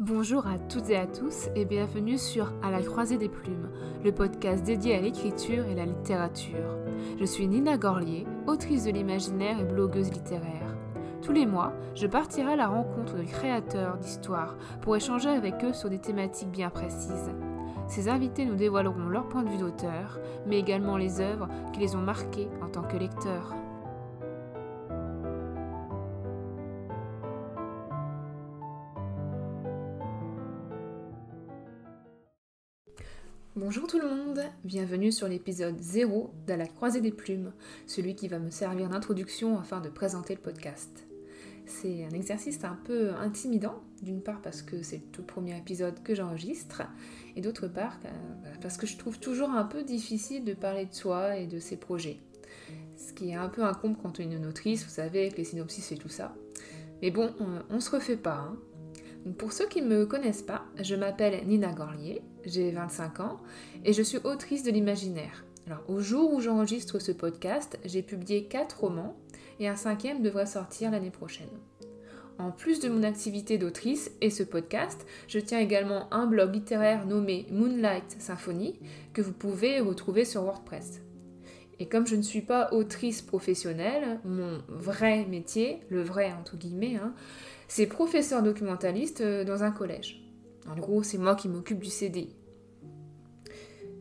Bonjour à toutes et à tous et bienvenue sur À la croisée des plumes, le podcast dédié à l'écriture et la littérature. Je suis Nina Gorlier, autrice de l'imaginaire et blogueuse littéraire. Tous les mois, je partirai à la rencontre de créateurs d'histoires pour échanger avec eux sur des thématiques bien précises. Ces invités nous dévoileront leur point de vue d'auteur, mais également les œuvres qui les ont marqués en tant que lecteurs. Bonjour tout le monde, bienvenue sur l'épisode 0 d'À la croisée des plumes, celui qui va me servir d'introduction afin de présenter le podcast. C'est un exercice un peu intimidant, d'une part parce que c'est le tout premier épisode que j'enregistre, et d'autre part euh, parce que je trouve toujours un peu difficile de parler de soi et de ses projets. Ce qui est un peu incombe quand on est une autrice, vous savez, avec les synopsis et tout ça. Mais bon, on, on se refait pas, hein pour ceux qui ne me connaissent pas, je m'appelle Nina Gorlier, j'ai 25 ans et je suis autrice de l'imaginaire. Au jour où j'enregistre ce podcast, j'ai publié 4 romans et un cinquième devrait sortir l'année prochaine. En plus de mon activité d'autrice et ce podcast, je tiens également un blog littéraire nommé Moonlight Symphony que vous pouvez retrouver sur WordPress. Et comme je ne suis pas autrice professionnelle, mon vrai métier, le vrai entre guillemets, hein, c'est professeur documentaliste euh, dans un collège. En gros, c'est moi qui m'occupe du CDI.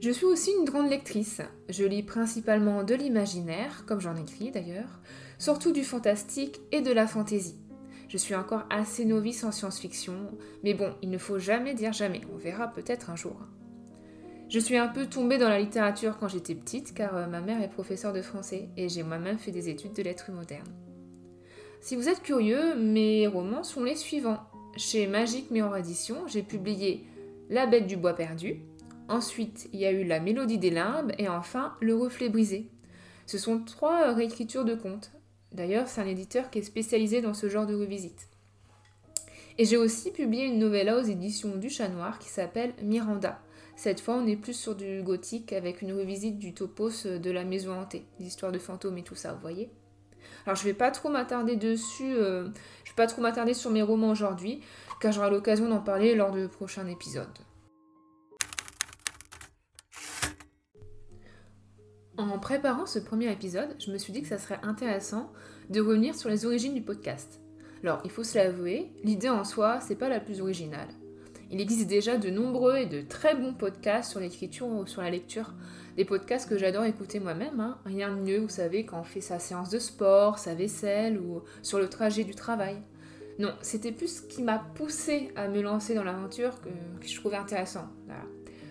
Je suis aussi une grande lectrice. Je lis principalement de l'imaginaire, comme j'en écris d'ailleurs, surtout du fantastique et de la fantaisie. Je suis encore assez novice en science-fiction, mais bon, il ne faut jamais dire jamais, on verra peut-être un jour. Je suis un peu tombée dans la littérature quand j'étais petite, car euh, ma mère est professeure de français et j'ai moi-même fait des études de lettres modernes. Si vous êtes curieux, mes romans sont les suivants. Chez Magique Mirror Édition, j'ai publié La Bête du Bois Perdu. Ensuite, il y a eu La Mélodie des Limbes et enfin Le Reflet Brisé. Ce sont trois réécritures de contes. D'ailleurs, c'est un éditeur qui est spécialisé dans ce genre de revisite. Et j'ai aussi publié une novella aux éditions du Chat Noir qui s'appelle Miranda. Cette fois, on est plus sur du gothique avec une revisite du topos de la maison hantée, l'histoire de fantômes et tout ça, vous voyez. Alors je vais pas trop m'attarder dessus, euh, je vais pas trop m'attarder sur mes romans aujourd'hui, car j'aurai l'occasion d'en parler lors de prochains épisodes. En préparant ce premier épisode, je me suis dit que ça serait intéressant de revenir sur les origines du podcast. Alors, il faut se l'avouer, l'idée en soi, c'est pas la plus originale. Il existe déjà de nombreux et de très bons podcasts sur l'écriture ou sur la lecture. Des podcasts que j'adore écouter moi-même. Hein. Rien de mieux, vous savez, quand on fait sa séance de sport, sa vaisselle ou sur le trajet du travail. Non, c'était plus ce qui m'a poussé à me lancer dans l'aventure que, je trouvais intéressant.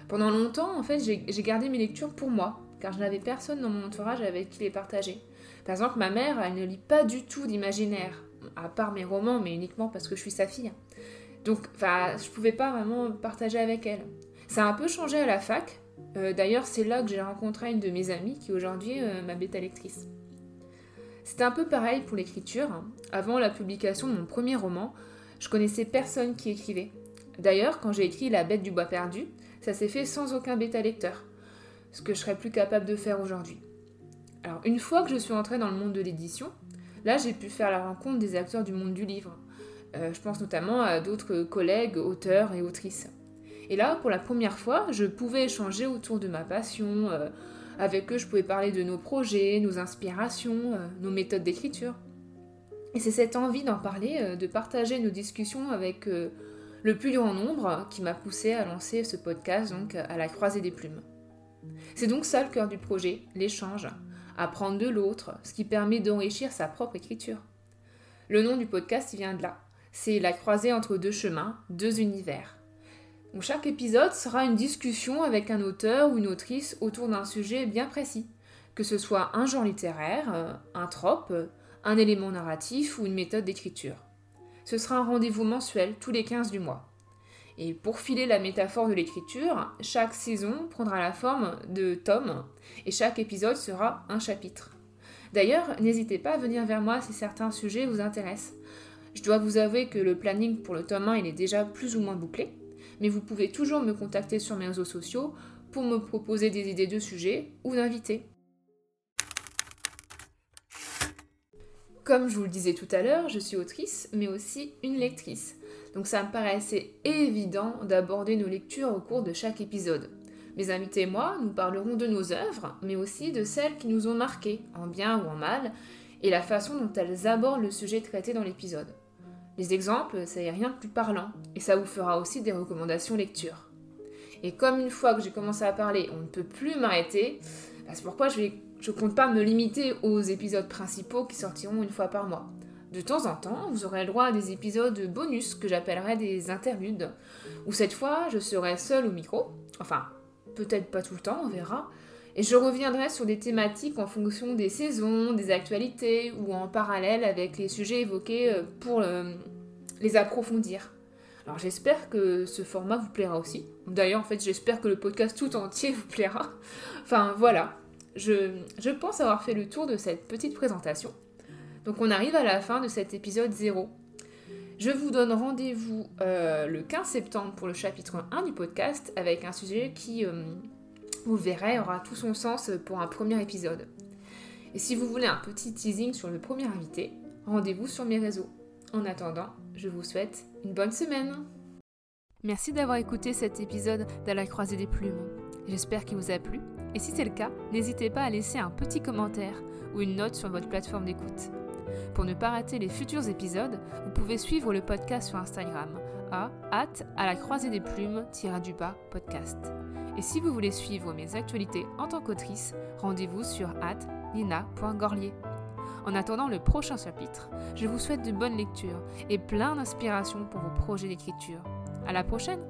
Pendant longtemps, en fait, j'ai gardé mes lectures pour moi, car je n'avais personne dans mon entourage avec qui les partager. Par exemple, ma mère, elle ne lit pas du tout d'imaginaire, à part mes romans, mais uniquement parce que je suis sa fille. Donc, je pouvais pas vraiment partager avec elle. Ça a un peu changé à la fac. Euh, d'ailleurs, c'est là que j'ai rencontré une de mes amies qui aujourd'hui est ma bêta lectrice. C'était un peu pareil pour l'écriture. Avant la publication de mon premier roman, je connaissais personne qui écrivait. D'ailleurs, quand j'ai écrit La bête du bois perdu, ça s'est fait sans aucun bêta lecteur, ce que je serais plus capable de faire aujourd'hui. Alors, une fois que je suis entrée dans le monde de l'édition, là j'ai pu faire la rencontre des acteurs du monde du livre, euh, je pense notamment à d'autres collègues, auteurs et autrices. Et là, pour la première fois, je pouvais échanger autour de ma passion. Euh, avec eux, je pouvais parler de nos projets, nos inspirations, euh, nos méthodes d'écriture. Et c'est cette envie d'en parler, de partager nos discussions avec le plus grand nombre qui m'a poussé à lancer ce podcast donc à la croisée des plumes. C'est donc ça le cœur du projet, l'échange, apprendre de l'autre, ce qui permet d'enrichir sa propre écriture. Le nom du podcast vient de là. C'est la croisée entre deux chemins, deux univers. chaque épisode sera une discussion avec un auteur ou une autrice autour d'un sujet bien précis, que ce soit un genre littéraire, euh, un trope, un élément narratif ou une méthode d'écriture. Ce sera un rendez-vous mensuel tous les 15 du mois. Et pour filer la métaphore de l'écriture, chaque saison prendra la forme de tomes et chaque épisode sera un chapitre. D'ailleurs, n'hésitez pas à venir vers moi si certains sujets vous intéressent. Je dois vous avouer que le planning pour le tome 1 il est déjà plus ou moins bouclé, mais vous pouvez toujours me contacter sur mes réseaux sociaux pour me proposer des idées de sujets ou d'invités. Comme je vous le disais tout à l'heure, je suis autrice, mais aussi une lectrice. Donc ça me paraissait évident d'aborder nos lectures au cours de chaque épisode. Mes invités et moi, nous parlerons de nos œuvres, mais aussi de celles qui nous ont marquées, en bien ou en mal, et la façon dont elles abordent le sujet traité dans l'épisode. Les exemples, ça n'est rien de plus parlant, et ça vous fera aussi des recommandations lecture. Et comme une fois que j'ai commencé à parler, on ne peut plus m'arrêter, bah, c'est pourquoi je ne compte pas me limiter aux épisodes principaux qui sortiront une fois par mois. De temps en temps, vous aurez le droit à des épisodes bonus que j'appellerai des interludes, où cette fois je serai seule au micro, enfin peut-être pas tout le temps, on verra, et je reviendrai sur des thématiques en fonction des saisons, des actualités ou en parallèle avec les sujets évoqués euh, pour euh, les approfondir. Alors j'espère que ce format vous plaira aussi. D'ailleurs, en fait, j'espère que le podcast tout entier vous plaira. Enfin voilà, je, je pense avoir fait le tour de cette petite présentation. Donc on arrive à la fin de cet épisode 0. Je vous donne rendez-vous euh, le 15 septembre pour le chapitre 1 du podcast avec un sujet qui, vous verrez, aura tout son sens pour un premier épisode. Et si vous voulez un petit teasing sur le premier invité, rendez-vous sur mes réseaux. En attendant, je vous souhaite une bonne semaine. Merci d'avoir écouté cet épisode de la croisée des plumes. J'espère qu'il vous a plu. Et si c'est le cas, n'hésitez pas à laisser un petit commentaire ou une note sur votre plateforme d'écoute. Pour ne pas rater les futurs épisodes, vous pouvez suivre le podcast sur Instagram à hâte à la croisée des plumes du bas podcast. Et si vous voulez suivre mes actualités en tant qu'autrice, rendez-vous sur nina.gorlier. En attendant le prochain chapitre, je vous souhaite de bonnes lectures et plein d'inspiration pour vos projets d'écriture. À la prochaine!